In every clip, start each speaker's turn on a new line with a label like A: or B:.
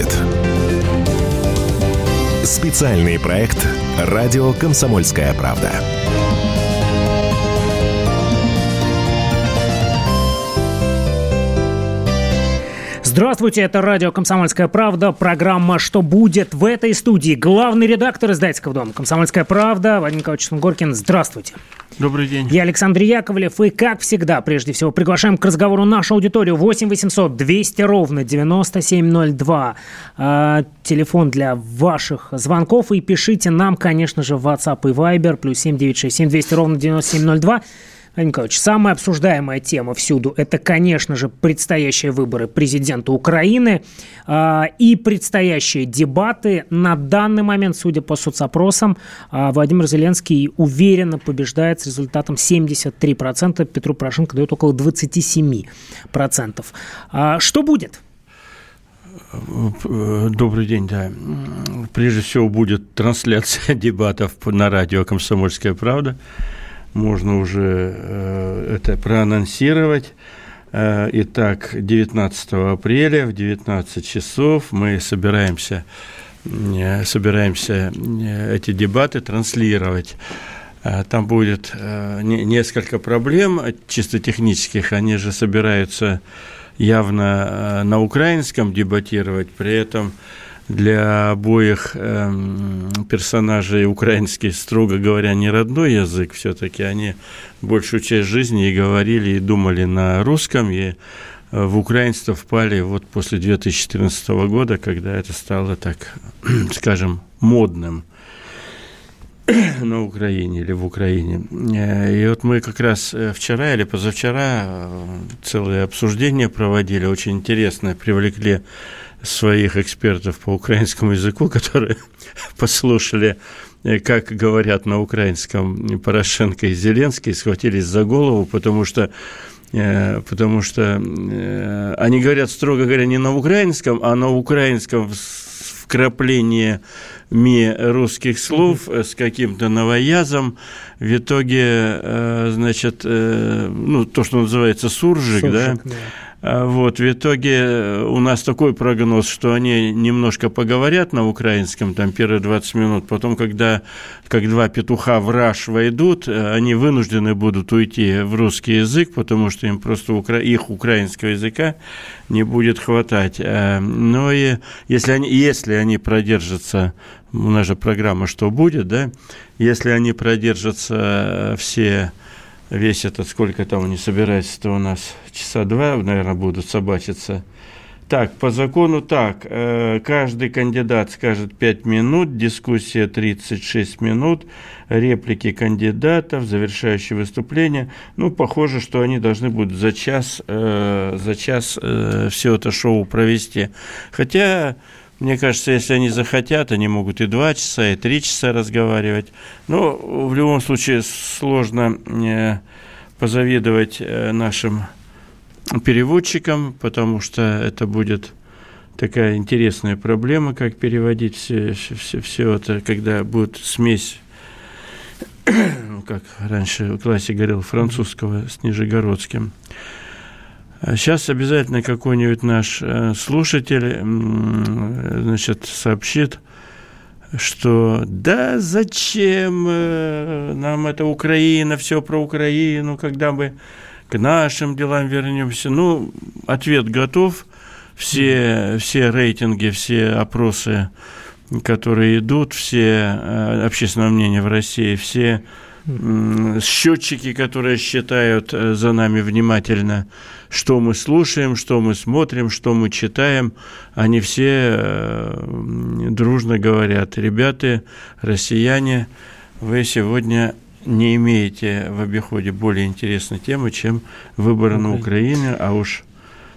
A: будет». Специальный проект «Радио Комсомольская правда».
B: Здравствуйте, это радио «Комсомольская правда», программа «Что будет?» В этой студии главный редактор издательского дома «Комсомольская правда» Вадим Николаевич Горкин. Здравствуйте.
C: Добрый день.
B: Я Александр Яковлев, и, как всегда, прежде всего, приглашаем к разговору нашу аудиторию 8 800 200 ровно 9702. Э, телефон для ваших звонков, и пишите нам, конечно же, в WhatsApp и Viber, плюс 7967 200 ровно 9702. Владимир Николаевич, самая обсуждаемая тема всюду – это, конечно же, предстоящие выборы президента Украины э, и предстоящие дебаты. На данный момент, судя по соцопросам, э, Владимир Зеленский уверенно побеждает с результатом 73%. Петру Порошенко дает около 27%. Э, что будет?
C: Добрый день, да. Прежде всего будет трансляция дебатов на радио «Комсомольская правда» можно уже э, это проанонсировать. Э, итак, 19 апреля в 19 часов мы собираемся, э, собираемся эти дебаты транслировать. Там будет несколько проблем чисто технических. Они же собираются явно на украинском дебатировать, при этом для обоих э, персонажей украинский, строго говоря, не родной язык, все-таки они большую часть жизни и говорили, и думали на русском, и э, в украинство впали вот после 2014 года, когда это стало так, скажем, модным на Украине или в Украине. Э, и вот мы как раз э, вчера или позавчера целое обсуждение проводили, очень интересное, привлекли своих экспертов по украинскому языку, которые послушали, э, как говорят на украинском Порошенко и Зеленский, схватились за голову, потому что э, потому что э, они говорят, строго говоря, не на украинском, а на украинском вкрапление ми русских слов с каким-то новоязом. В итоге, значит, ну, то, что называется суржик, суржик да, да вот, в итоге э, у нас такой прогноз, что они немножко поговорят на украинском, там, первые 20 минут, потом, когда как два петуха в раш войдут, э, они вынуждены будут уйти в русский язык, потому что им просто укра... их украинского языка не будет хватать. А, но и если они, если они продержатся, у нас же программа «Что будет?», да, если они продержатся все весь этот, сколько там они собираются-то у нас, часа два, наверное, будут собачиться. Так, по закону так, э, каждый кандидат скажет 5 минут, дискуссия 36 минут, реплики кандидатов, завершающее выступление. Ну, похоже, что они должны будут за час, э, за час э, все это шоу провести. Хотя мне кажется, если они захотят, они могут и два часа, и три часа разговаривать. Но в любом случае сложно э, позавидовать э, нашим переводчикам, потому что это будет такая интересная проблема, как переводить все, все, все это, когда будет смесь, ну, как раньше в классе говорил, французского с нижегородским. Сейчас обязательно какой-нибудь наш э, слушатель значит, сообщит, что да зачем э, нам это Украина, все про Украину, когда мы к нашим делам вернемся. Ну, ответ готов. Все, все рейтинги, все опросы, которые идут, все э, общественное мнение в России, все счетчики, которые считают э, за нами внимательно, что мы слушаем, что мы смотрим, что мы читаем, они все э, дружно говорят, ребята, россияне, вы сегодня не имеете в обиходе более интересной темы, чем выборы на Украине, а уж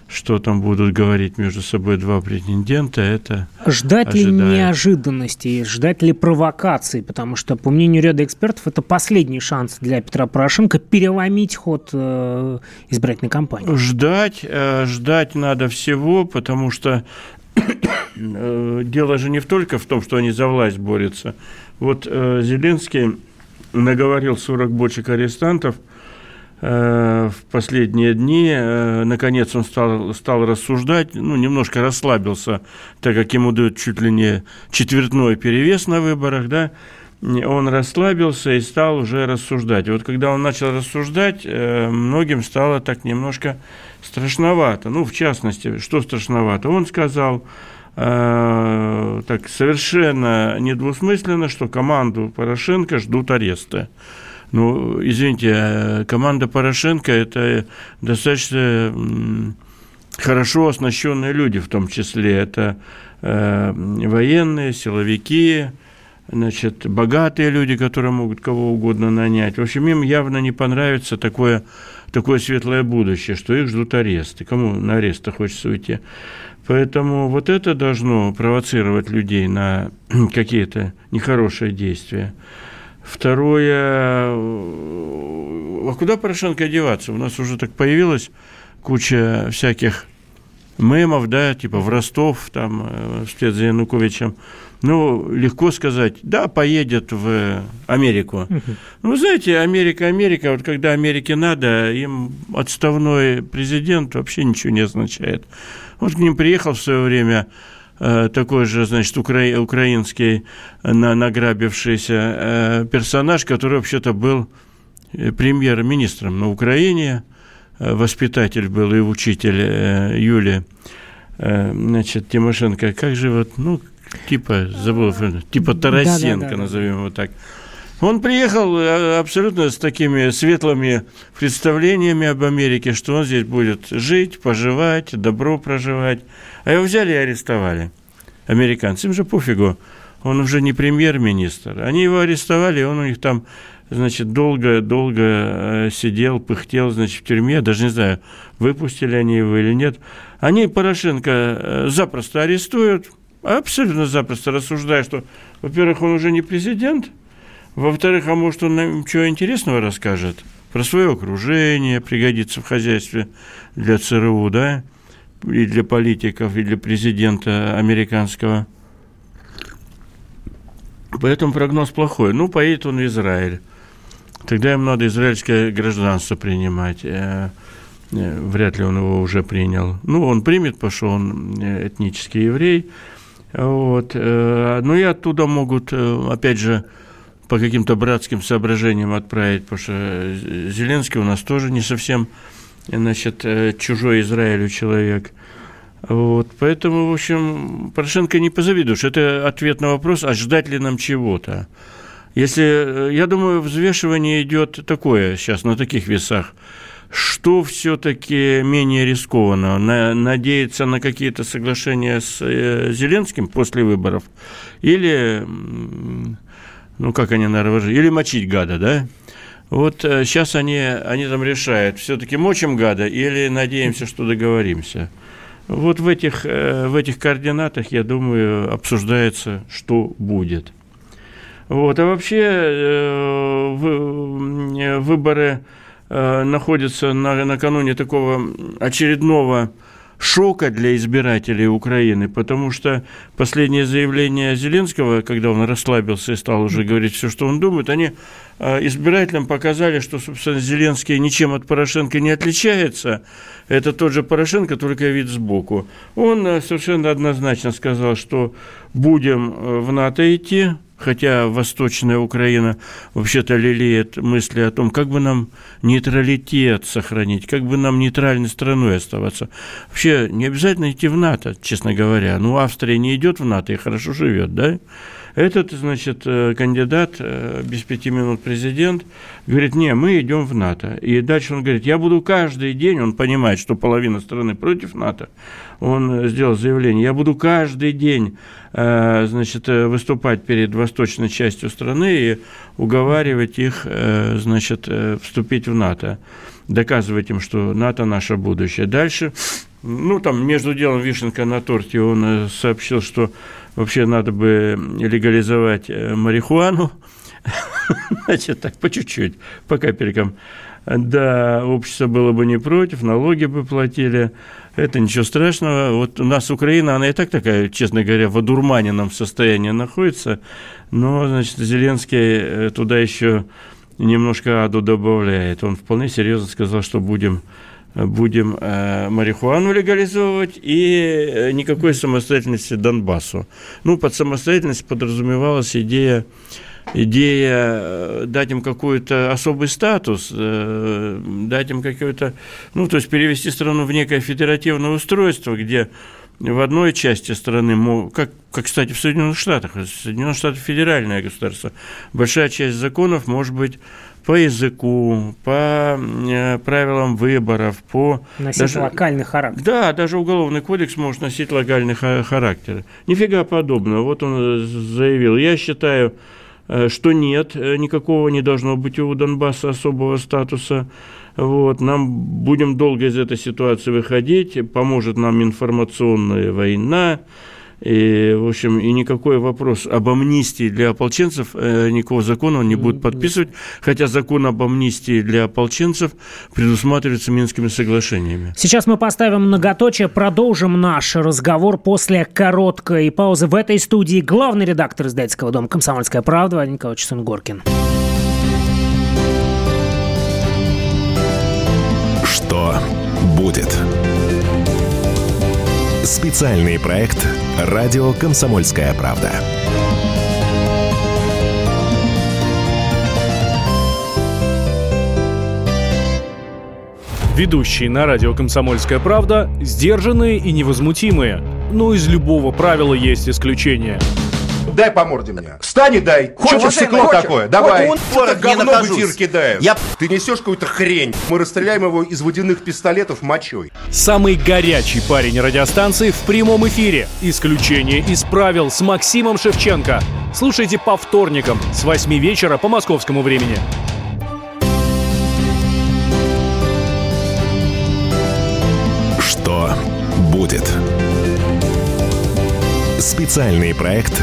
C: что там будут говорить между собой два претендента, это
B: Ждать ожидает. ли неожиданностей, ждать ли провокаций, потому что, по мнению ряда экспертов, это последний шанс для Петра Порошенко переломить ход э, избирательной кампании.
C: Ждать, э, ждать надо всего, потому что э, дело же не только в том, что они за власть борются. Вот Зеленский наговорил 40 бочек арестантов – в последние дни. Наконец он стал, стал рассуждать, ну, немножко расслабился, так как ему дают чуть ли не четвертной перевес на выборах, да, он расслабился и стал уже рассуждать. И вот когда он начал рассуждать, э, многим стало так немножко страшновато. Ну, в частности, что страшновато? Он сказал э, так совершенно недвусмысленно, что команду Порошенко ждут ареста. Ну, извините, э, команда Порошенко – это достаточно хорошо оснащенные люди, в том числе. Это э, военные, силовики, значит, богатые люди, которые могут кого угодно нанять. В общем, им явно не понравится такое, такое светлое будущее, что их ждут аресты. Кому на арест хочется уйти? Поэтому вот это должно провоцировать людей на какие-то нехорошие действия. Второе, а куда Порошенко одеваться? У нас уже так появилась куча всяких мемов, да, типа в Ростов, там, э, вслед за Януковичем ну, легко сказать, да, поедет в Америку. Ну, вы знаете, Америка, Америка, вот когда Америке надо, им отставной президент вообще ничего не означает. Вот к ним приехал в свое время э, такой же, значит, укра... украинский на... награбившийся э, персонаж, который вообще-то был э, премьер-министром на Украине, воспитатель был и учитель Юли, значит, Тимошенко. Как же вот, ну, типа, забыл, типа Тарасенко, да, да, да. назовем его так. Он приехал э, абсолютно с такими светлыми представлениями об Америке, что он здесь будет жить, поживать, добро проживать. А его взяли и арестовали. Американцы. Им же пофигу. Он уже не премьер-министр. Они его арестовали, он у них там, значит, долго-долго э, сидел, пыхтел, значит, в тюрьме. Даже не знаю, выпустили они его или нет. Они Порошенко э, запросто арестуют, Абсолютно запросто рассуждая, что, во-первых, он уже не президент, во-вторых, а может, он нам чего интересного расскажет про свое окружение, пригодится в хозяйстве для ЦРУ, да, и для политиков, и для президента американского. Поэтому прогноз плохой. Ну, поедет он в Израиль. Тогда им надо израильское гражданство принимать. Э, э, вряд ли он его уже принял. Ну, он примет, потому что он э, этнический еврей – вот. Ну и оттуда могут, опять же, по каким-то братским соображениям отправить, потому что Зеленский у нас тоже не совсем, значит, э, чужой Израилю человек. Вот, поэтому, в общем, Порошенко не позавидуешь. Это ответ на вопрос, а ждать ли нам чего-то? Если, я думаю, взвешивание идет такое сейчас на таких весах – что все-таки менее рискованно? На, надеяться на какие-то соглашения с э, Зеленским после выборов? Или, ну как они, наверное, или мочить гада, да? Вот сейчас э, они, они там решают, все-таки мочим гада или надеемся, что договоримся. Вот в этих, э, в этих координатах, я думаю, обсуждается, что будет. Вот, а вообще э, выборы находится на, накануне такого очередного шока для избирателей Украины, потому что последнее заявление Зеленского, когда он расслабился и стал уже говорить все, что он думает, они э, избирателям показали, что, собственно, Зеленский ничем от Порошенко не отличается. Это тот же Порошенко, только вид сбоку. Он э, совершенно однозначно сказал, что будем в НАТО идти, хотя Восточная Украина вообще-то лелеет мысли о том, как бы нам нейтралитет сохранить, как бы нам нейтральной страной оставаться. Вообще не обязательно идти в НАТО, честно говоря. Ну, Австрия не идет в НАТО и хорошо живет, да? Этот, значит, э, кандидат, э, без пяти минут президент, говорит, не, мы идем в НАТО. И дальше он говорит, я буду каждый день, он понимает, что половина страны против НАТО, он сделал заявление, я буду каждый день, э, значит, выступать перед восточной частью страны и уговаривать их, значит, вступить в НАТО доказывать им, что НАТО наше будущее. Дальше, ну, там, между делом вишенка на торте, он сообщил, что вообще надо бы легализовать э, марихуану, значит, так, по чуть-чуть, по капелькам. Да, общество было бы не против, налоги бы платили, это ничего страшного. Вот у нас Украина, она и так такая, честно говоря, в одурманенном состоянии находится, но, значит, Зеленский э, туда еще немножко аду добавляет. Он вполне серьезно сказал, что будем будем э, марихуану легализовывать и э, никакой самостоятельности Донбассу. Ну, под самостоятельность подразумевалась идея идея э, дать им какой-то особый статус, дать им какой-то, ну, то есть перевести страну в некое федеративное устройство, где в одной части страны, как, как, кстати, в Соединенных Штатах, Соединенные Штаты федеральное государство, большая часть законов может быть по языку, по э, правилам выборов, по...
B: Носить даже, локальный характер.
C: Да, даже уголовный кодекс может носить локальный характер. Нифига подобного. Вот он э, заявил. Я считаю, э, что нет, никакого не должно быть у Донбасса особого статуса. Вот, нам будем долго из этой ситуации выходить, поможет нам информационная война, и, в общем, и никакой вопрос об амнистии для ополченцев, э, никакого закона он не будет подписывать, хотя закон об амнистии для ополченцев предусматривается Минскими соглашениями.
B: Сейчас мы поставим многоточие, продолжим наш разговор после короткой паузы. В этой студии главный редактор издательского дома «Комсомольская правда» Владимир Николаевич Сунгоркин.
A: Что будет? Специальный проект «Радио Комсомольская правда».
D: Ведущие на радио «Комсомольская правда» сдержанные и невозмутимые. Но из любого правила есть исключение –
E: дай по морде мне. Встань и дай. Хочешь стекло такое? Давай.
F: Он говно в эфир
E: кидает. Я... Ты несешь какую-то хрень. Мы расстреляем его из водяных пистолетов мочой.
D: Самый горячий парень радиостанции в прямом эфире. Исключение из правил с Максимом Шевченко. Слушайте по вторникам с 8 вечера по московскому времени.
A: Что будет? Специальный проект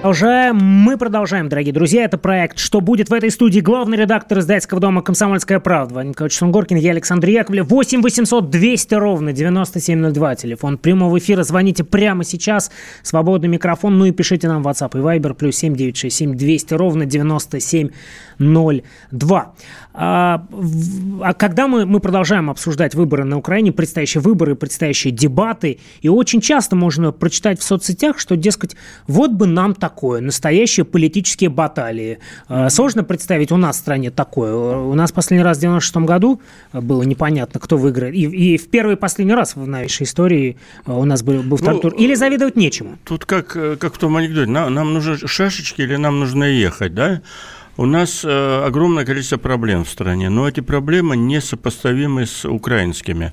B: Продолжаем. Мы продолжаем, дорогие друзья. Это проект «Что будет?» В этой студии главный редактор издательского дома «Комсомольская правда» Владимир Николаевич Сунгоркин, я Александр Яковлев. 8 800 200 ровно 9702. Телефон прямого эфира. Звоните прямо сейчас. Свободный микрофон. Ну и пишите нам в WhatsApp и Viber. Плюс 7 967 200 ровно 9702. А, а когда мы, мы продолжаем обсуждать выборы на Украине, предстоящие выборы, предстоящие дебаты, и очень часто можно прочитать в соцсетях, что, дескать, вот бы нам такое, настоящие политические баталии. А, сложно представить у нас в стране такое. У нас последний раз в 96 году было непонятно, кто выиграет. И, и в первый и последний раз в новейшей истории у нас был, был второй ну, тур. Или завидовать нечему.
C: Тут как, как в том анекдоте. Нам, нам нужны шашечки или нам нужно ехать, да? У нас э, огромное количество проблем в стране, но эти проблемы несопоставимы с украинскими.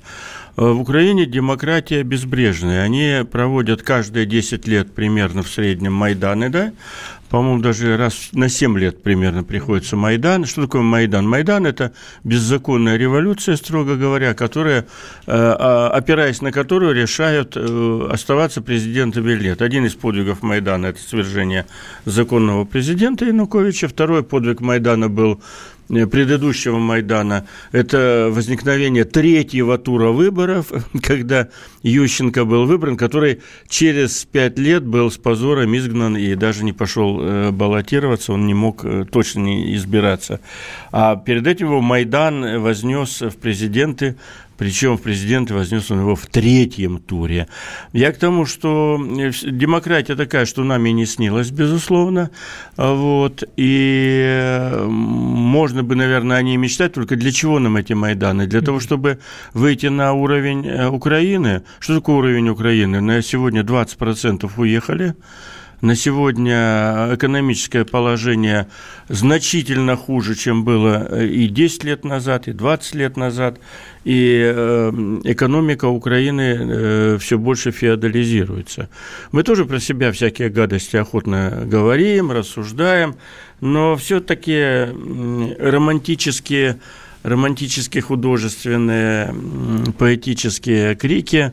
C: Э, в Украине демократия безбрежная. Они проводят каждые 10 лет примерно в среднем Майданы, да? По-моему, даже раз на 7 лет примерно приходится Майдан. Что такое Майдан? Майдан – это беззаконная революция, строго говоря, которая, э, а, опираясь на которую решают э, оставаться президентом или нет. Один из подвигов Майдана – это свержение законного президента Януковича. Второй подвиг Майдана был предыдущего Майдана, это возникновение третьего тура выборов, когда Ющенко был выбран, который через пять лет был с позором изгнан и даже не пошел э, баллотироваться, он не мог э, точно не избираться. А перед этим его Майдан вознес в президенты причем в президенты вознес он его в третьем туре. Я к тому, что э, демократия такая, что нами не снилась, безусловно. Вот. И можно бы, наверное, о ней мечтать, только для чего нам эти Майданы? Для того, чтобы выйти на уровень э, Украины. Что такое уровень Украины? На сегодня 20% уехали. На сегодня экономическое положение значительно хуже, чем было и 10 лет назад, и 20 лет назад и э, экономика Украины э, все больше феодализируется. Мы тоже про себя всякие гадости охотно говорим, рассуждаем, но все-таки романтические, романтические художественные, поэтические крики Э,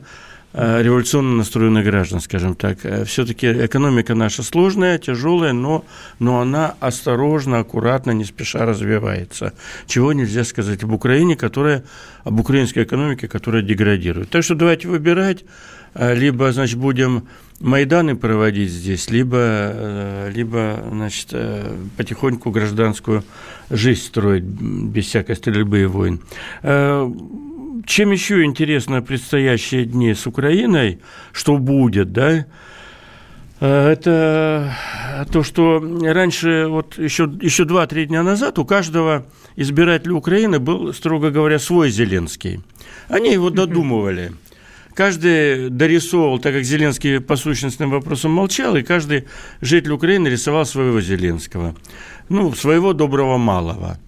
C: революционно настроенных граждан, скажем так. Э, Все-таки экономика наша сложная, тяжелая, но, но она осторожно, аккуратно, не спеша развивается. Чего нельзя сказать об Украине, которая, об украинской экономике, которая деградирует. Так что давайте выбирать, э, либо, значит, будем Майданы проводить здесь, либо, либо значит, потихоньку гражданскую жизнь строить без всякой стрельбы и войн чем еще интересно предстоящие дни с Украиной, что будет, да, э, это то, что раньше, вот еще, еще 2-3 дня назад у каждого избирателя Украины был, строго говоря, свой Зеленский. Они его додумывали. Каждый дорисовывал, так как Зеленский по сущностным вопросам молчал, и каждый житель Украины рисовал своего Зеленского. Ну, своего доброго малого.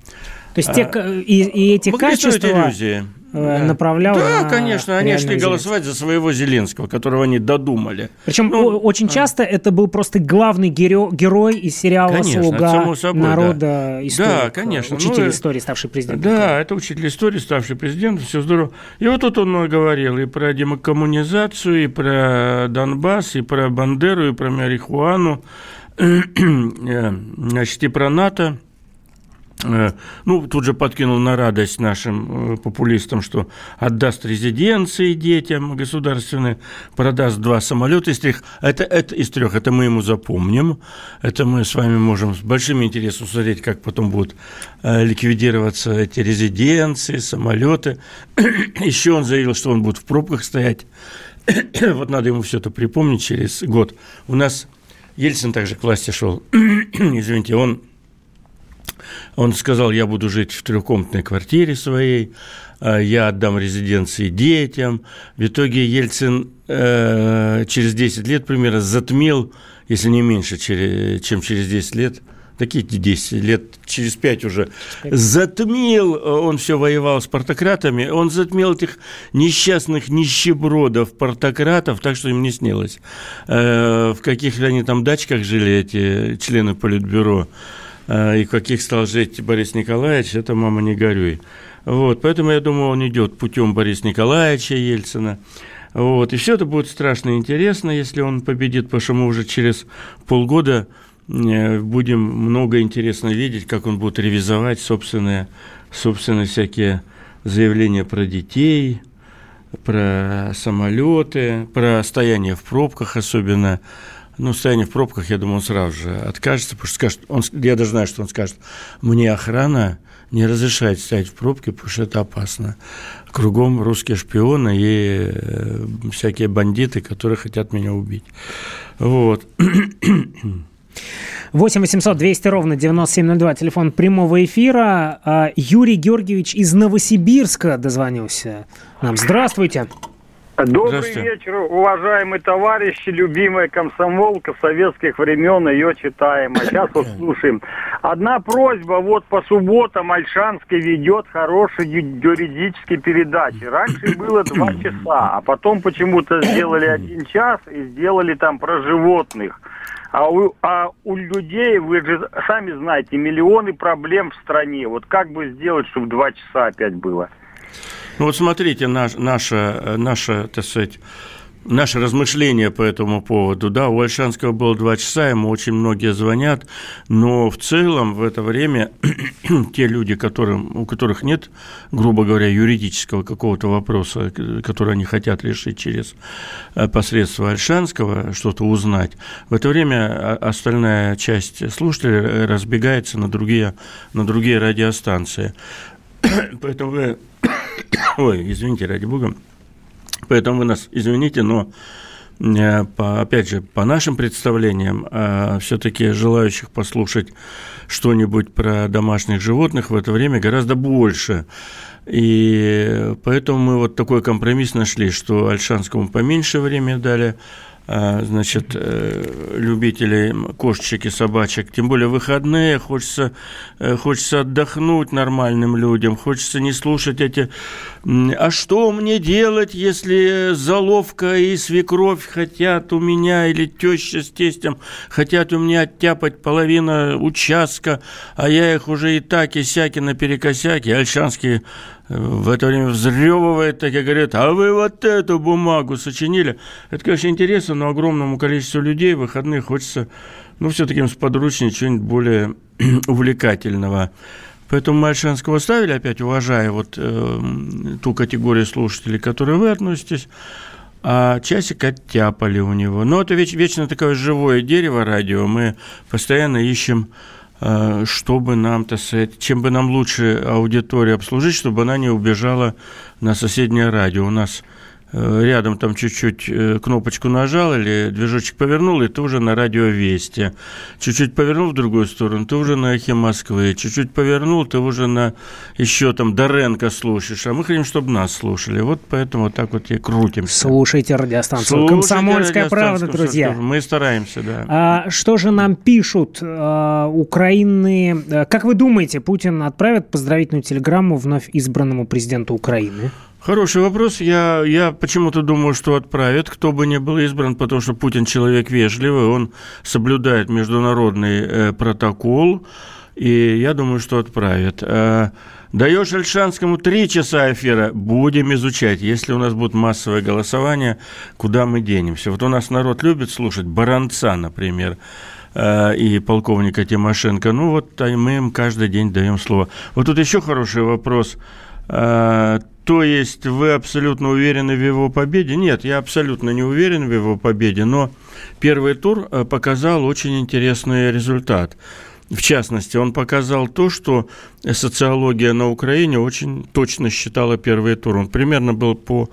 B: То есть те, а, и, и эти качества... иллюзии. Э, да. направлял.
C: Да, на конечно, они шли голосовать за своего Зеленского, которого они додумали.
B: Причем ну, очень а... часто это был просто главный геро- герой из сериала конечно, «Слуга собой, народа», да. историк,
C: да, конечно.
B: учитель ну, истории, ставший президентом.
C: Да, это учитель истории, ставший президентом, все здорово. И вот тут он говорил и про демокоммунизацию, и про Донбасс, и про Бандеру, и про марихуану, э, значит, и про НАТО. Э, ну, тут же подкинул на радость нашим э, популистам, что отдаст резиденции детям государственные, продаст два самолета из трех. Это, это из трех, это мы ему запомним. Это мы с вами можем с большим интересом смотреть, как потом будут э, ликвидироваться эти резиденции, самолеты. Еще он заявил, что он будет в пробках стоять. вот надо ему все это припомнить через год. У нас Ельцин также к власти шел. Извините, он он сказал, я буду жить в трехкомнатной квартире своей, а, я отдам резиденции детям. В итоге Ельцин э, через 10 лет примерно затмил, если не меньше, чем через 10 лет, такие 10 лет, через 5 уже, затмил, он все воевал с партократами, он затмил этих несчастных нищебродов, партократов, так что им не снилось. Э, в каких они там дачках жили, эти члены Политбюро, Э, и в каких стал жить Борис Николаевич, это мама не горюй. Вот, поэтому я думаю, он идет путем Бориса Николаевича Ельцина. Вот, и все это будет страшно интересно, если он победит, потому что мы уже через полгода э, будем много интересно видеть, как он будет ревизовать собственные, собственные всякие заявления про детей, про самолеты, про стояние в пробках особенно ну, состояние в пробках, я думаю, он сразу же откажется, потому что скажет, он, я даже знаю, что он скажет, мне охрана не разрешает стоять в пробке, потому что это опасно. Кругом русские шпионы и э, всякие бандиты, которые хотят меня убить. Вот.
B: 8 800 200 ровно 9702, телефон прямого эфира. А, Юрий Георгиевич из Новосибирска дозвонился нам. Здравствуйте.
F: Добрый вечер, уважаемые товарищи, любимая комсомолка советских времен, ее читаем. А сейчас вот слушаем. Одна просьба, вот по субботам Альшанский ведет хорошие юридические передачи. Раньше было два часа, а потом почему-то сделали один час и сделали там про животных. А у, а у людей, вы же сами знаете, миллионы проблем в стране. Вот как бы сделать, чтобы два часа опять было?
C: Ну вот смотрите, наш, наша, наша, так сказать, наше размышление по этому поводу. Да, у Альшанского было два часа, ему очень многие звонят, но в целом в это время те люди, которым, у которых нет, грубо говоря, юридического какого-то вопроса, который они хотят решить через э, посредство Альшанского, что-то узнать, в это время остальная часть слушателей разбегается на другие, на другие радиостанции. Поэтому вы Ой, извините, ради бога. Поэтому вы нас извините, но э, по, опять же, по нашим представлениям, а, все-таки желающих послушать что-нибудь про домашних животных в это время гораздо больше. И поэтому мы вот такой компромисс нашли, что Альшанскому поменьше времени дали, значит, э, любителей кошечек и собачек, тем более выходные, хочется, э, хочется отдохнуть нормальным людям, хочется не слушать эти «А что мне делать, если заловка и свекровь хотят у меня, или теща с тестем хотят у меня оттяпать половину участка, а я их уже и так, и сяки наперекосяки». Альшанский в это время взрёвывает, так и говорит, а вы вот эту бумагу сочинили. Это, конечно, интересно, но огромному количеству людей в выходные хочется, ну, все-таки сподручнее чего-нибудь более увлекательного. Поэтому мы Альшанского ставили, опять уважая вот э, ту категорию слушателей, к которой вы относитесь, а часик оттяпали у него. Но это веч, вечно такое живое дерево радио. Мы постоянно ищем чтобы нам, так сказать, чем бы нам лучше аудиторию обслужить, чтобы она не убежала на соседнее радио. У нас Э, рядом там чуть-чуть э, кнопочку нажал или движочек повернул, и ты уже на радио Вести. Чуть-чуть повернул в другую сторону, ты уже на Эхе Москвы. Чуть-чуть повернул, ты уже на еще там Доренко слушаешь. А мы хотим, чтобы нас слушали. Вот поэтому вот так вот и крутимся.
B: Слушайте радиостанцию Слушайте «Комсомольская правда», друзья.
C: Мы стараемся, да.
B: А, что же нам пишут а, Украины? Э, как вы думаете, Путин отправит поздравительную телеграмму вновь избранному президенту Украины?
C: Хороший вопрос. Я, я почему-то думаю, что отправят, кто бы ни был избран, потому что Путин человек вежливый, он соблюдает международный э, протокол, и я думаю, что отправят. Э, даешь Альшанскому три часа эфира, будем изучать. Если у нас будет массовое голосование, куда мы денемся? Вот у нас народ любит слушать Баранца, например, э, и полковника Тимошенко. Ну вот а мы им каждый день даем слово. Вот тут еще хороший вопрос то есть вы абсолютно уверены в его победе? Нет, я абсолютно не уверен в его победе, но первый тур э, показал очень интересный результат. В частности, он показал то, что социология на Украине очень точно считала первый тур. Он примерно был по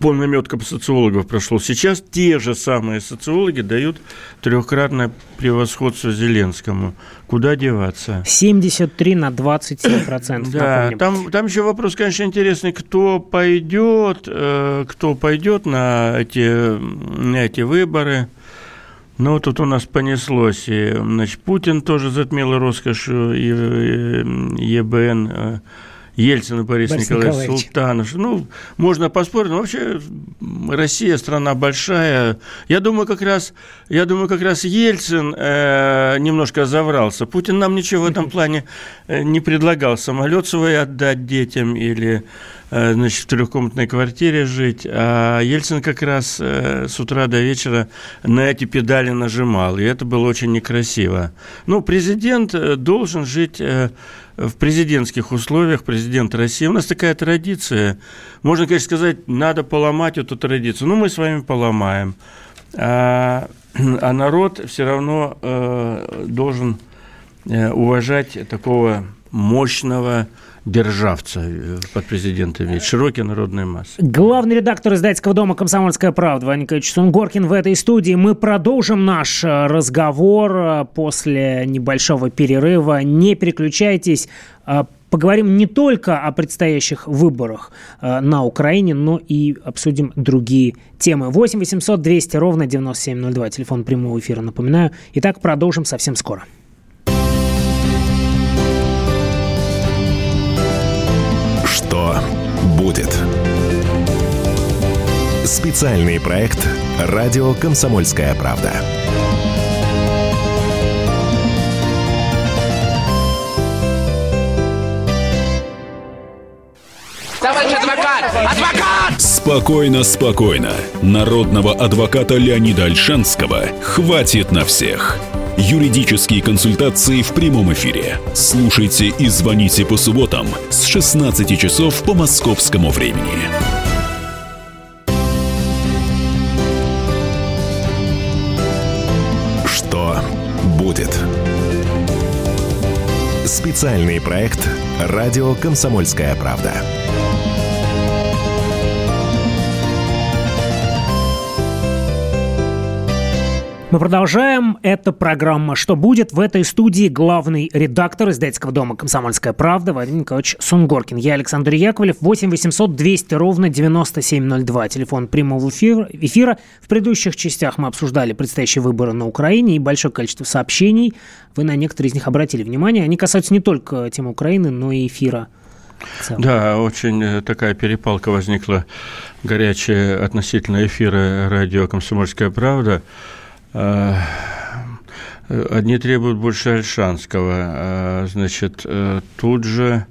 C: полная метка социологов прошло. Сейчас те же самые социологи дают трехкратное превосходство Зеленскому. Куда деваться?
B: 73 на 27 процентов.
C: Да, там, там еще вопрос, конечно, интересный, кто пойдет, э, кто пойдет на эти, на эти выборы. Ну, тут у нас понеслось. И, значит, Путин тоже затмил роскошью и, и ЕБН э, Ельцин и Борис, Борис Николаевич, Николаевич Султанов. Ну, можно поспорить, но вообще Россия страна большая. Я думаю, как раз, я думаю, как раз Ельцин э, немножко заврался. Путин нам ничего в этом плане э, не предлагал. Самолет свой отдать детям или значит, в трехкомнатной квартире жить, а Ельцин как раз э, с утра до вечера на эти педали нажимал, и это было очень некрасиво. Ну, президент должен жить в президентских условиях президент России. У нас такая традиция. Можно, конечно, сказать, надо поломать эту традицию. Ну, мы с вами поломаем. А, а народ все равно э, должен э, уважать такого мощного державца э, под президента ведь широкие народные массы.
B: Главный редактор издательского дома «Комсомольская правда» Ваня Николаевич Сунгоркин в этой студии. Мы продолжим наш э, разговор э, после небольшого перерыва. Не переключайтесь. Поговорим не только о предстоящих выборах на Украине, но и обсудим другие темы. 8 800 200 ровно 9702. Телефон прямого эфира, напоминаю. Итак, продолжим совсем скоро.
A: Что будет? Специальный проект «Радио Комсомольская правда».
G: Товарищ адвокат! Адвокат!
H: Спокойно, спокойно. Народного адвоката Леонида Альшанского хватит на всех. Юридические консультации в прямом эфире. Слушайте и звоните по субботам с 16 часов по московскому времени.
A: Что будет? Специальный проект «Радио Комсомольская правда».
B: Мы продолжаем. Это программа «Что будет?» В этой студии главный редактор издательского дома «Комсомольская правда» Вадим Николаевич Сунгоркин. Я Александр Яковлев. 8 800 200 ровно 9702. Телефон прямого эфира. эфира. В предыдущих частях мы обсуждали предстоящие выборы на Украине и большое количество сообщений. Вы на некоторые из них обратили внимание. Они касаются не только темы Украины, но и эфира
C: да, очень э, такая перепалка возникла горячая относительно эфира радио «Комсомольская правда». Э, одни требуют больше Альшанского. Э, значит, э, тут же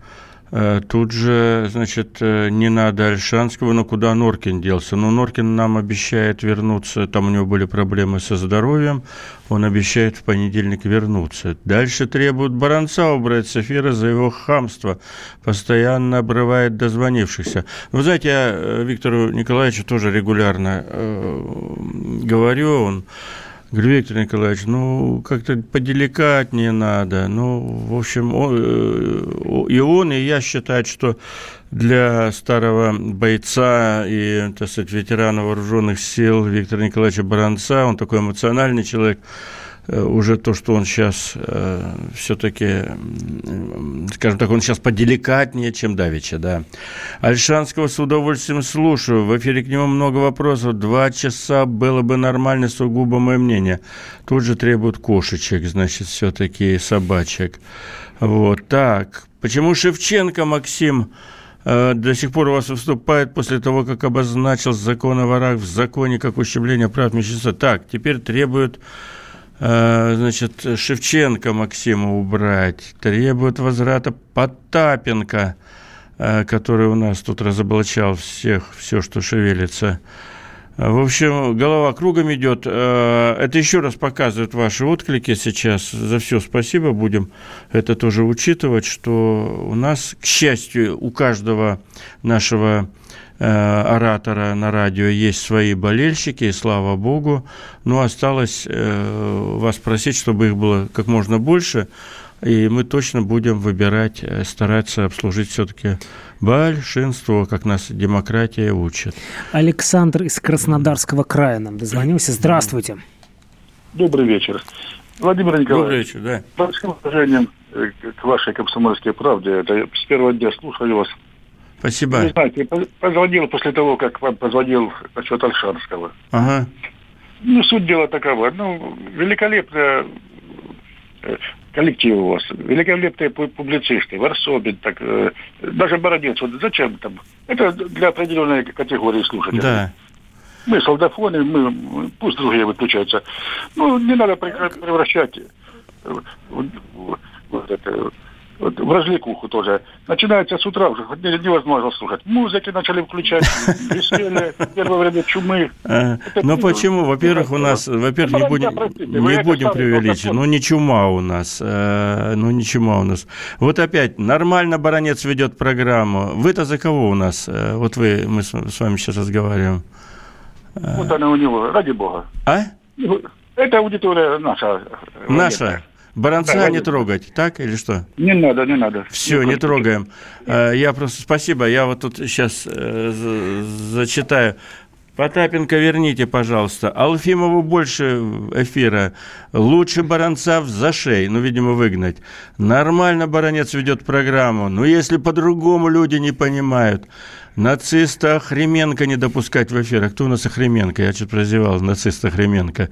C: тут же, значит, не надо Альшанского, но куда Норкин делся? Ну, Норкин нам обещает вернуться, там у него были проблемы со здоровьем, он обещает в понедельник вернуться. Дальше требуют Баранца убрать с эфира за его хамство, постоянно обрывает дозвонившихся. Вы знаете, я Виктору Николаевичу тоже регулярно э, говорю, он Говорю, Виктор Николаевич, ну, как-то поделикатнее надо. Ну, в общем, он, э, и он, и я считают, что для старого бойца и, так сказать, ветерана вооруженных сил Виктора Николаевича Баранца, он такой эмоциональный человек, уже то, что он сейчас э, все-таки, скажем так, он сейчас поделикатнее, чем Давича, да. Альшанского с удовольствием слушаю. В эфире к нему много вопросов. Два часа было бы нормально, сугубо мое мнение. Тут же требуют кошечек, значит, все-таки собачек. Вот, так. Почему Шевченко, Максим, э, до сих пор у вас выступает после того, как обозначил закон о ворах в законе как ущемление прав меньшинства? Так, теперь требуют Э, значит, Шевченко Максима убрать, требует возврата Потапенко, э, который у нас тут разоблачал всех, все, что шевелится. В общем, голова кругом идет. Э, это еще раз показывает ваши отклики сейчас. За все спасибо. Будем это тоже учитывать, что у нас, к счастью, у каждого нашего Э, оратора на радио есть свои болельщики, и слава богу. Но осталось э, вас просить, чтобы их было как можно больше, и мы точно будем выбирать, э, стараться обслужить все-таки большинство, как нас демократия учит.
B: Александр из Краснодарского края нам дозвонился. Здравствуйте.
I: Добрый вечер. Владимир Николаевич.
C: Добрый вечер, да.
I: Большим уважением к вашей комсомольской правде. Это с первого дня слушаю вас
C: Спасибо. Не
I: знаете, позвонил после того, как вам позвонил насчет Альшанского.
C: Ага.
I: Ну, суть дела такова. Ну, великолепная э, коллектив у вас, великолепные публицисты, Варсобин, так, э, даже Бородец, вот зачем там? Это для определенной категории слушателей.
C: Да.
I: Мы солдафоны, мы, пусть другие выключаются. Ну, не надо превращать э, вот, вот это вот, в развлекуху тоже. Начинается с утра уже, невозможно слушать. Музыки начали включать, веселье, первое время чумы.
C: А, ну почему? Во-первых, у нас, во-первых, не будем, не будем преувеличивать, ну не чума у нас, э, ну не чума у нас. Вот опять, нормально Баранец ведет программу. Вы-то за кого у нас? Э, вот вы, мы с вами сейчас разговариваем.
I: Вот она у него, ради бога.
C: А?
I: Это аудитория наша.
C: Наша? Баранца да, не трогать, так или что?
I: Не надо, не надо.
C: Все, не, не трогаем. Э, я просто спасибо. Я вот тут сейчас э, зачитаю. Потапенко верните, пожалуйста. Алфимову больше эфира. Лучше Баранца в зашей. Ну, видимо, выгнать. Нормально Баранец ведет программу. Но если по-другому люди не понимают. Нациста Охременко не допускать в эфир. А кто у нас Охременко? Я чуть прозевал нациста Охременко.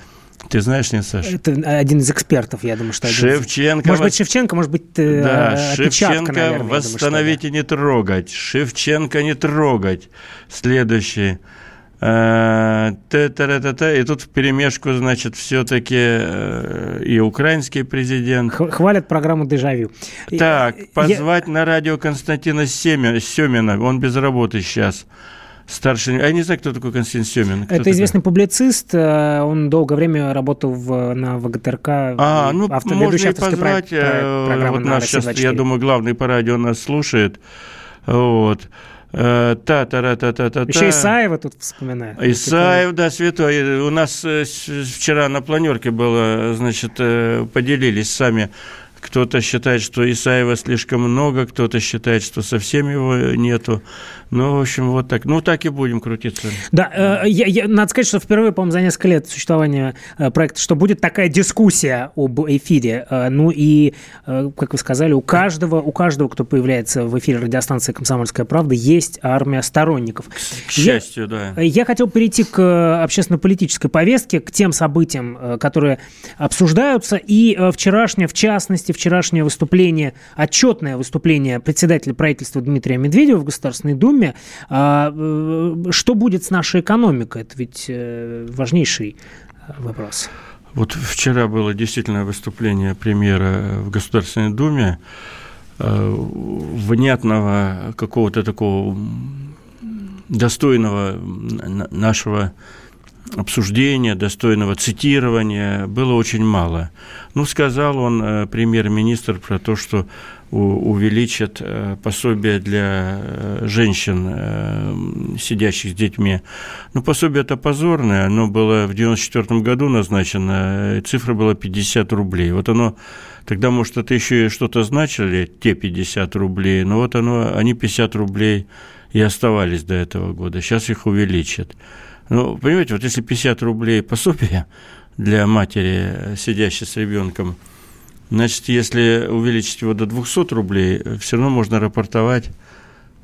C: Ты знаешь, нет, Саша?
B: Это один из экспертов, я думаю, что...
C: Шевченко...
B: Может быть, Шевченко, может быть,
C: э, Да, Шевченко наверное, восстановить думаю, да. и не трогать. Шевченко не трогать. Следующий. Э, и тут в перемешку, значит, все-таки э, и украинский президент.
B: Хвалят программу «Дежавю».
C: Так, позвать Я... на радио Константина Семина. Он без работы сейчас старший... А я не знаю, кто такой Константин Семин.
B: Кто Это такой? известный публицист. Э, он долгое время работал в, на ВГТРК.
C: А, ну, можно и позвать. Проект, проект вот наш сейчас, я думаю, главный по радио нас слушает. Вот.
B: Та та та та та та Еще Исаева тут вспоминает.
C: Исаев, да, святой. У нас э, вчера на планерке было, значит, э, поделились сами кто-то считает, что Исаева слишком много, кто-то считает, что совсем его нету. Ну, в общем, вот так. Ну, так и будем крутиться.
B: Да, э, я, я, надо сказать, что впервые, по-моему, за несколько лет существования э, проекта, что будет такая дискуссия об эфире. Э, ну и, э, как вы сказали, у каждого, у каждого, кто появляется в эфире радиостанции «Комсомольская правда», есть армия сторонников.
C: К счастью, я,
B: да. Я хотел перейти к общественно-политической повестке, к тем событиям, э, которые обсуждаются. И э, вчерашнее, в частности, вчерашнее выступление, отчетное выступление председателя правительства Дмитрия Медведева в Государственной Думе. А, э, что будет с нашей экономикой? Это ведь э, важнейший э, вопрос.
C: Вот вчера было действительно выступление премьера в Государственной Думе. внятного какого-то такого достойного нашего обсуждения, достойного цитирования было очень мало. Ну, сказал он, э, премьер-министр, про то, что увеличат э, пособие для э, женщин, сидящих с детьми. Ну, пособие это позорное, оно было в 94 году назначено, цифра была 50 рублей. Вот оно, тогда, может, это еще и что-то значили, те 50 рублей, но вот оно, они 50 рублей и оставались до этого года, сейчас их увеличат. Ну, понимаете, вот если 50 рублей пособие для матери, сидящей с ребенком, значит, если увеличить его до 200 рублей, все равно можно рапортовать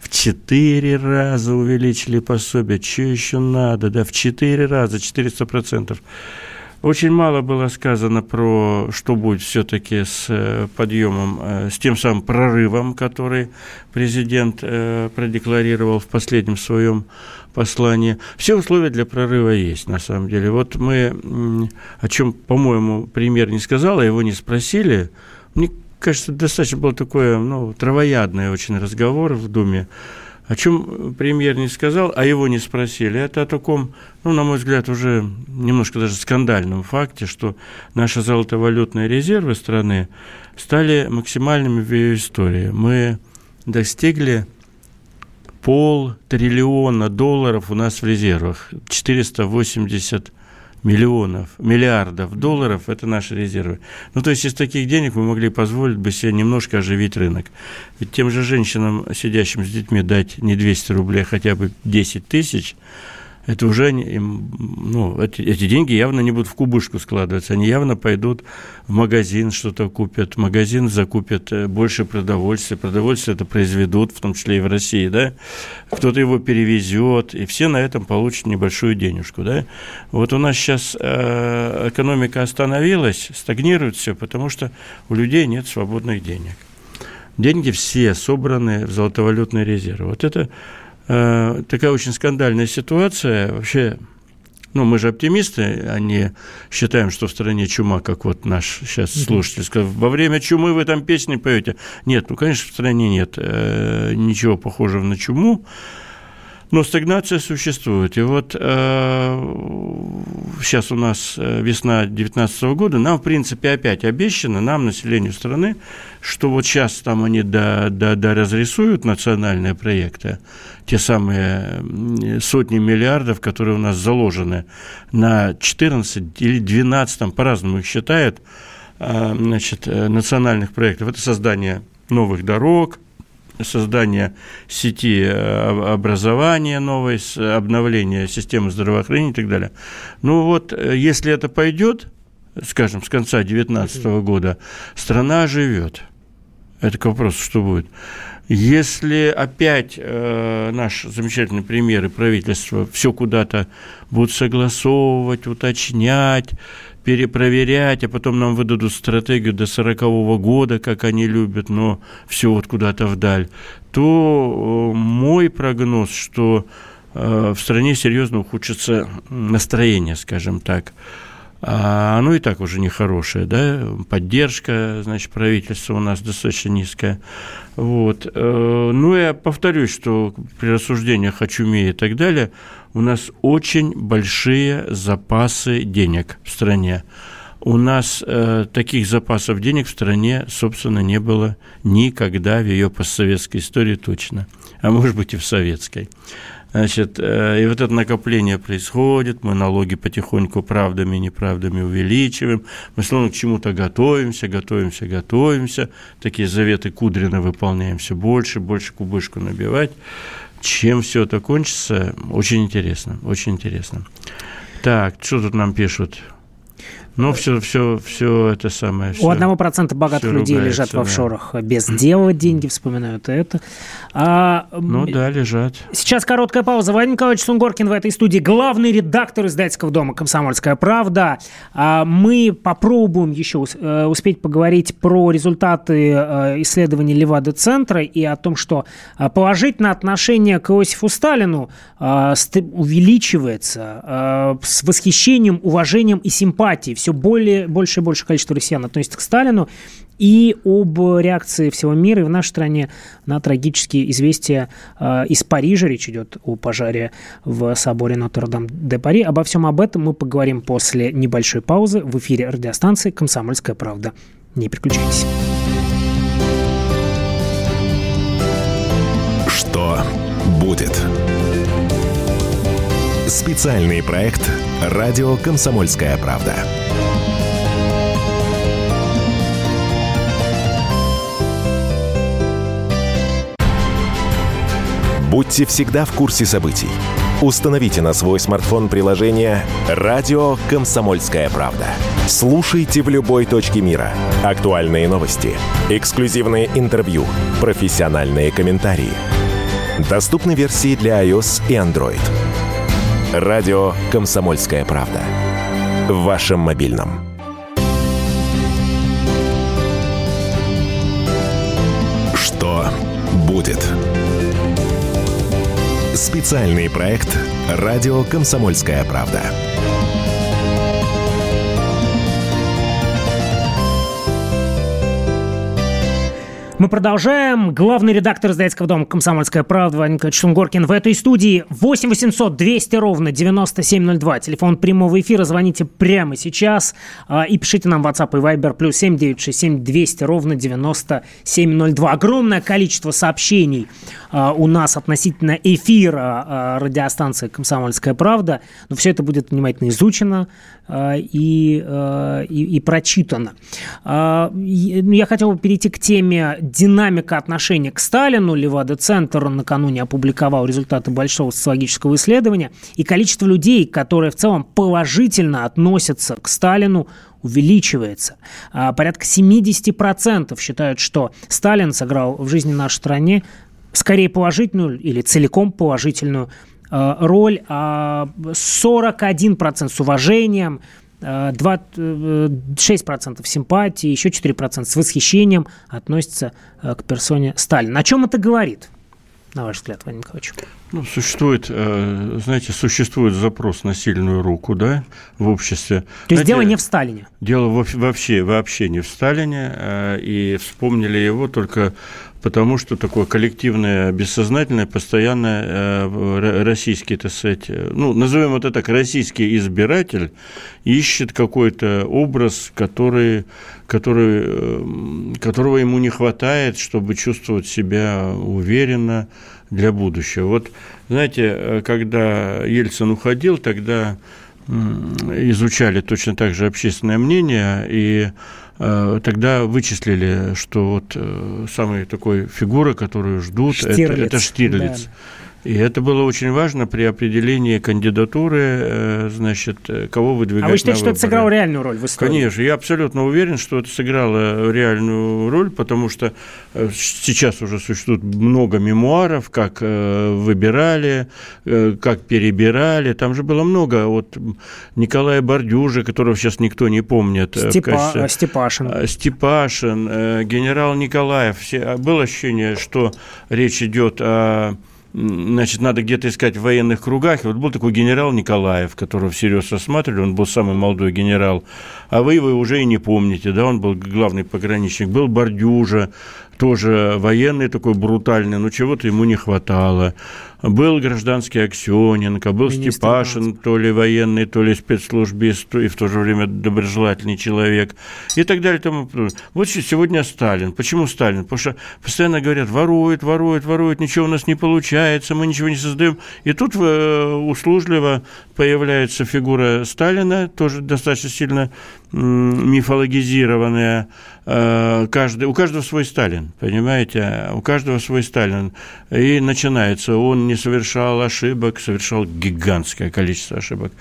C: в четыре раза увеличили пособие. Что еще надо? Да, в четыре раза, 400%. Очень мало было сказано про, что будет все-таки с э, подъемом, э, с тем самым прорывом, который президент э, продекларировал в последнем своем послание. Все условия для прорыва есть, на самом деле. Вот мы, о чем, по-моему, премьер не сказал, а его не спросили. Мне кажется, достаточно был такой, ну, травоядный очень разговор в Думе. О чем премьер не сказал, а его не спросили. Это о таком, ну, на мой взгляд, уже немножко даже скандальном факте, что наши золотовалютные резервы страны стали максимальными в ее истории. Мы достигли пол триллиона долларов у нас в резервах. 480 миллионов, миллиардов долларов – это наши резервы. Ну, то есть из таких денег мы могли позволить бы себе немножко оживить рынок. Ведь тем же женщинам, сидящим с детьми, дать не 200 рублей, а хотя бы 10 тысяч – это уже ну, эти, эти деньги явно не будут в кубышку складываться, они явно пойдут в магазин, что-то купят, магазин закупит э, больше продовольствия, продовольствие это произведут, в том числе и в России, да, кто-то его перевезет, и все на этом получат небольшую денежку, да. Вот у нас сейчас э, экономика остановилась, стагнирует все, потому что у людей нет свободных денег. Деньги все собраны в золотовалютные резервы. Вот это Э, такая очень скандальная ситуация. Вообще, ну, мы же оптимисты, а не считаем, что в стране чума, как вот наш сейчас слушатель сказал, во время чумы вы там песни поете. Нет, ну, конечно, в стране нет э, ничего похожего на чуму. Но стагнация существует. И вот э, сейчас у нас э, весна 2019 года, нам, в принципе, опять обещано, нам, населению страны, что вот сейчас там они до, до, до разрисуют национальные проекты, те самые сотни миллиардов, которые у нас заложены на 14 или 12, там по-разному их считают, э, значит, э, национальных проектов. Это создание новых дорог, создание сети э, образования новой, обновление системы здравоохранения и так далее. Ну вот, э, если это пойдет, скажем, с конца 2019 года, страна живет. Это к вопросу, что будет. Если опять э, наш замечательный премьер и правительство все куда-то будут согласовывать, уточнять, перепроверять, а потом нам выдадут стратегию до сорокового года, как они любят, но все вот куда-то вдаль, то э, мой прогноз, что э, в стране серьезно ухудшится настроение, скажем так. А оно и так уже нехорошее, да, поддержка, значит, правительства у нас достаточно низкая. Вот. Э, ну, я повторюсь, что при рассуждениях о чуме и так далее – у нас очень большие запасы денег в стране. У нас э, таких запасов денег в стране, собственно, не было никогда в ее постсоветской истории точно, а может быть и в советской. Значит, э, и вот это накопление происходит, мы налоги потихоньку правдами и неправдами увеличиваем, мы словно к чему-то готовимся, готовимся, готовимся, такие заветы Кудрина выполняем все больше, больше кубышку набивать. Чем все это кончится, очень интересно, очень интересно. Так, что тут нам пишут? Ну, все, все, все это самое. Все,
B: У одного процента богатых людей лежат в офшорах да. без дела, деньги вспоминают это.
C: А, ну да, лежат.
B: Сейчас короткая пауза. Владимир Николаевич Сунгоркин в этой студии, главный редактор издательского дома «Комсомольская правда». А мы попробуем еще э, успеть поговорить про результаты э, исследований Левада-центра и о том, что э, положительное отношение к Иосифу Сталину увеличивается с восхищением, уважением и симпатией все более, больше и больше количество россиян относится к Сталину, и об реакции всего мира и в нашей стране на трагические известия э, из Парижа. Речь идет о пожаре в соборе Нотр-Дам-де-Пари. Обо всем об этом мы поговорим после небольшой паузы в эфире радиостанции «Комсомольская правда». Не переключайтесь.
A: Что будет? Специальный проект «Радио Комсомольская правда». Будьте всегда в курсе событий. Установите на свой смартфон приложение «Радио Комсомольская правда». Слушайте в любой точке мира. Актуальные новости, эксклюзивные интервью, профессиональные комментарии. Доступны версии для iOS и Android. «Радио Комсомольская правда». В вашем мобильном. Что будет? Специальный проект «Радио Комсомольская правда».
B: Мы продолжаем. Главный редактор издательского дома «Комсомольская правда» Ваня Николаевич Шунгоркин в этой студии. 8 800 200 ровно 9702. Телефон прямого эфира. Звоните прямо сейчас. А, и пишите нам в WhatsApp и Viber. Плюс 7 967 200 ровно 9702. Огромное количество сообщений а, у нас относительно эфира а, радиостанции «Комсомольская правда». Но все это будет внимательно изучено и, и, и прочитано. Я хотел бы перейти к теме динамика отношения к Сталину. Левада-центр накануне опубликовал результаты большого социологического исследования. И количество людей, которые в целом положительно относятся к Сталину, увеличивается. А, порядка 70% считают, что Сталин сыграл в жизни нашей страны скорее положительную или целиком положительную а, роль, а 41% с уважением, 6% симпатии, еще 4% с восхищением относятся э, к персоне Сталина. О чем это говорит, на ваш взгляд, Владимир Николаевич?
C: Ну, существует, э, знаете, существует запрос на сильную руку, да, в обществе.
B: То есть знаете, дело не в Сталине?
C: Дело вообще, вообще не в Сталине, э, и вспомнили его только потому что такое коллективное, бессознательное, постоянно э, российский, так сказать, ну, назовем это так, российский избиратель ищет какой-то образ, который, который, э, которого ему не хватает, чтобы чувствовать себя уверенно для будущего. Вот, знаете, когда Ельцин уходил, тогда изучали точно так же общественное мнение, и Э, тогда вычислили, что вот э, самая такой фигура, которую ждут, Штирлиц. Это, это Штирлиц. Да. И это было очень важно при определении кандидатуры, э, значит, кого выдвигать
B: А вы считаете, что это сыграло реальную роль в истории?
C: Конечно, я абсолютно уверен, что это сыграло реальную роль, потому что э, сейчас уже существует много мемуаров, как э, выбирали, как перебирали. Там же было много. Вот Николая Бордюжа, которого сейчас никто не помнит.
B: Степа, качестве... Степашин.
C: Степашин, генерал Николаев. Было ощущение, что речь идет о значит, надо где-то искать в военных кругах. И вот был такой генерал Николаев, которого всерьез рассматривали, он был самый молодой генерал, а вы его уже и не помните, да, он был главный пограничник. Был Бордюжа, тоже военный такой брутальный, но чего-то ему не хватало. Был гражданский Аксененко, был Министр Степашин, то ли военный, то ли спецслужбист, и в то же время доброжелательный человек, и так далее. Тому. Вот сегодня Сталин. Почему Сталин? Потому что постоянно говорят, ворует, ворует, ворует, ничего у нас не получается, мы ничего не создаем. И тут э, услужливо появляется фигура Сталина, тоже достаточно сильно мифологизированная. Э, каждый, у каждого свой Сталин, понимаете? У каждого свой Сталин. И начинается, он не совершал ошибок, совершал гигантское количество ошибок.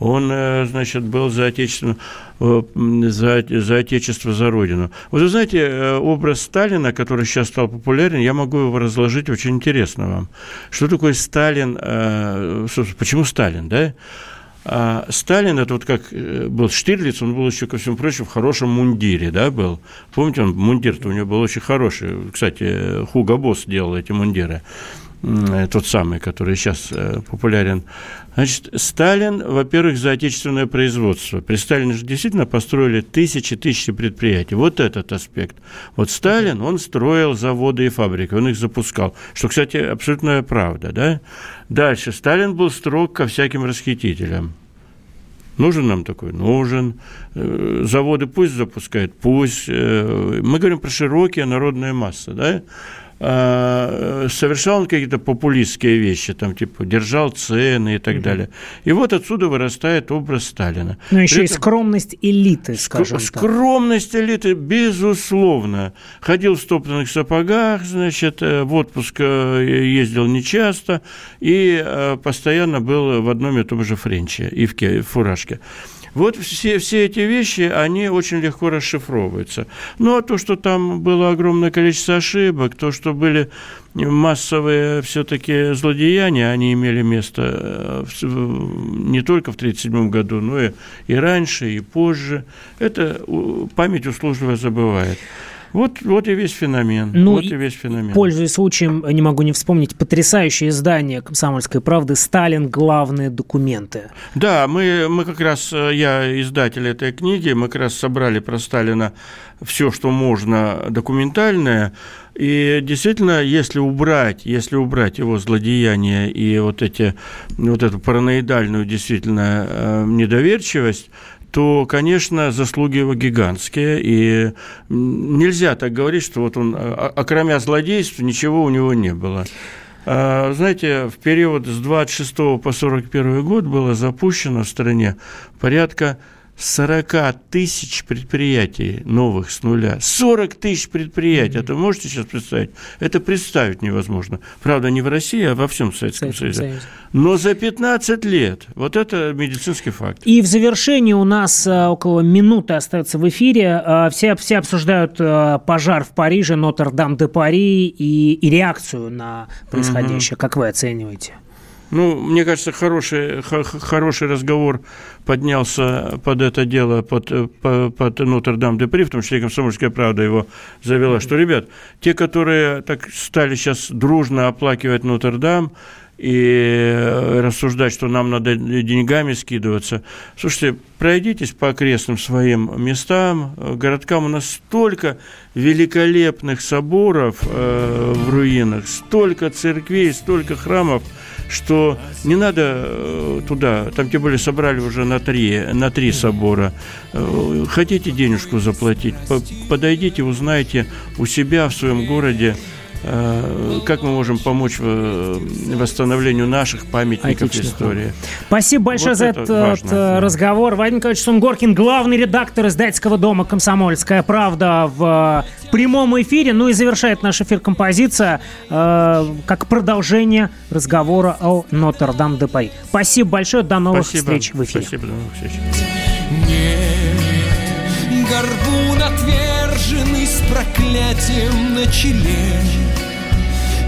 C: Он, э, значит, был за отечество, э, за, за отечество, за родину. Вот вы знаете, образ Сталина, который сейчас стал популярен, я могу его разложить очень интересно вам. Что такое Сталин, почему Сталин, да? А Сталин, это вот как э, был Штирлиц, он был еще, ко всему прочему, в хорошем мундире, да, был. Помните, он мундир-то у него был очень хороший. Кстати, Хуга Босс делал эти мундиры. тот самый, который сейчас популярен. Значит, Сталин, во-первых, за отечественное производство. При Сталине же действительно построили тысячи-тысячи предприятий. Вот этот аспект. Вот Сталин, он строил заводы и фабрики, он их запускал. Что, кстати, абсолютная правда, да? Дальше. Сталин был строг ко всяким расхитителям. Нужен нам такой? Нужен. Э, заводы пусть запускают? Пусть. Э, мы говорим про широкие народные массы, да? А, совершал он какие-то популистские вещи, там, типа, держал цены и так угу. далее. И вот отсюда вырастает образ Сталина.
B: Но еще При и скромность элиты, скажем
C: ск- так. Скромность элиты, безусловно. Ходил в стоптанных сапогах, значит, э, в отпуск ездил нечасто и постоянно был в одном и том же френче и в фуражке. Вот все, все эти вещи, они очень легко расшифровываются. Ну, а то, что там было огромное количество ошибок, то, что были массовые все-таки злодеяния, они имели место э, не только в 1937 году, но и, и раньше, и позже. Это память услужливо забывает. Вот, вот и весь феномен.
B: Ну,
C: вот и весь феномен.
B: Пользуясь случаем, не могу не вспомнить потрясающее издание «Комсомольской правды» «Сталин. Главные документы».
C: Да, мы, мы как раз, э, я издатель этой книги, мы как раз собрали про Сталина все, что можно документальное, и действительно, если убрать, если убрать его злодеяния и вот эти, вот эту параноидальную действительно э, недоверчивость, то, конечно, заслуги его гигантские, и нельзя так говорить, что вот он, окромя злодейств, ничего у него не было. А, знаете, в период с 26 по 41 год было запущено в стране порядка 40 тысяч предприятий новых с нуля. 40 тысяч предприятий. Это можете сейчас представить? Это представить невозможно. Правда, не в России, а во всем Советском, Союзе. Союзе. Но за 15 лет. Вот это медицинский факт.
B: И в завершении у нас а, около минуты остается в эфире. А, все, все обсуждают а, пожар в Париже, Нотр-Дам-де-Пари и, и реакцию на происходящее. Mm-hmm. Как вы оцениваете?
C: Ну, мне кажется, хороший, хороший разговор поднялся под это дело, под, под, под Нотр-Дам-де-При, в том числе «Комсомольская правда» его завела, что, ребят, те, которые так стали сейчас дружно оплакивать Нотр-Дам, и рассуждать, что нам надо деньгами скидываться. Слушайте, пройдитесь по окрестным своим местам, городкам у нас столько великолепных соборов э, в руинах, столько церквей, столько храмов – что не надо э, туда, там тем более собрали уже на три, на три собора. Э, хотите денежку заплатить, подойдите, узнайте у себя в своем городе, как мы можем помочь в восстановлению наших памятников Отлично. истории.
B: Спасибо большое вот за этот важно. Э, разговор. Вадим Николаевич Сунгоркин, главный редактор издательского дома «Комсомольская правда» в прямом эфире. Ну и завершает наш эфир композиция э, как продолжение разговора о Нотр-Дам-де-Пари. Спасибо большое. До новых Спасибо. встреч в эфире.
C: Спасибо. До новых встреч.
J: Проклятием на челе.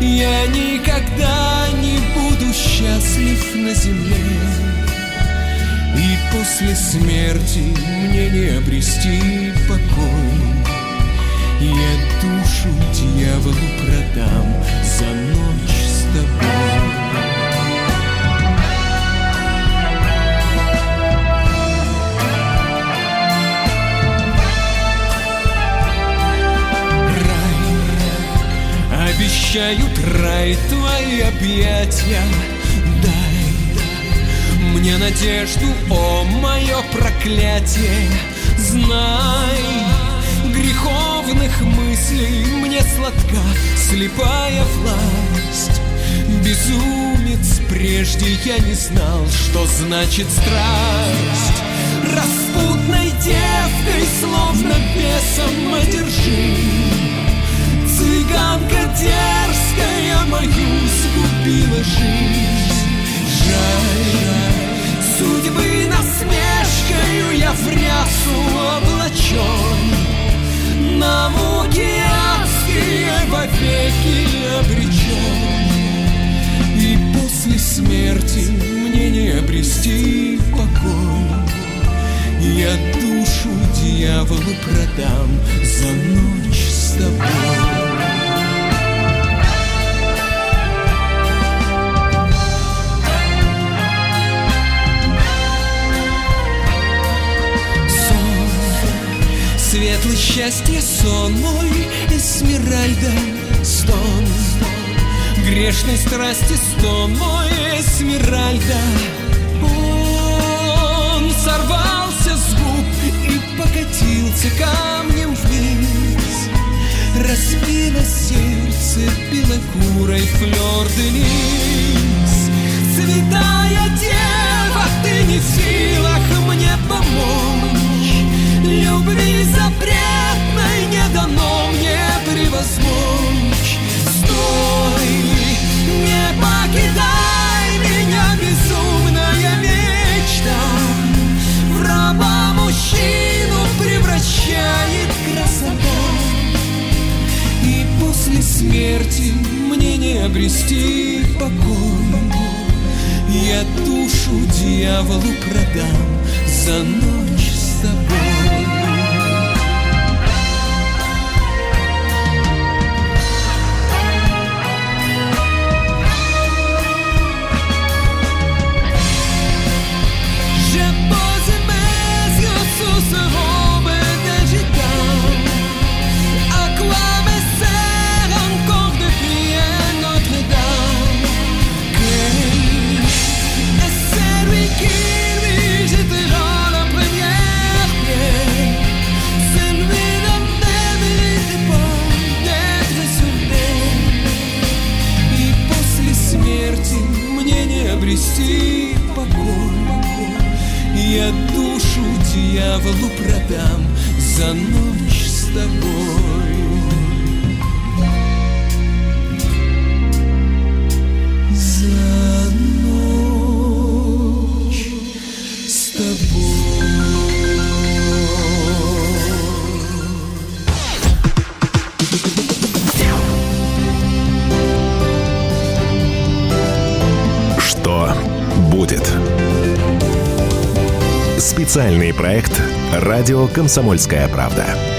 J: Я никогда не буду счастлив на земле. И после смерти мне не обрести покой. Я душу дьяволу продам обещают рай твои объятия Дай мне надежду, о мое проклятие. Знай, греховных мыслей мне сладка слепая власть. Безумец, прежде я не знал, что значит страсть. Распутной девкой, словно бесом одержим Цыганка дерзкая мою сгубила жизнь. Жаль, судьбы насмешкою я в рясу облачен На муки адские вовеки обречен И после смерти мне не обрести покой. Я душу дьяволу продам за ночь с тобой Светлый счастье сон мой Эсмеральда стон. Грешной страсти стон мой Эсмеральда Он. Сорвался с губ И покатился камнем вниз. Разбило сердце белокурой флёр де лис Святая дева, ты не в силах мне помочь Любви запретной не дано мне превозмочь. Стой, не покидай меня, безумная мечта. В раба мужчину превращает красота. И после смерти мне не обрести покой. Я душу дьяволу продам за ночь с тобой Я душу дьяволу продам за ночь с тобой
A: Специальный проект «Радио Комсомольская правда».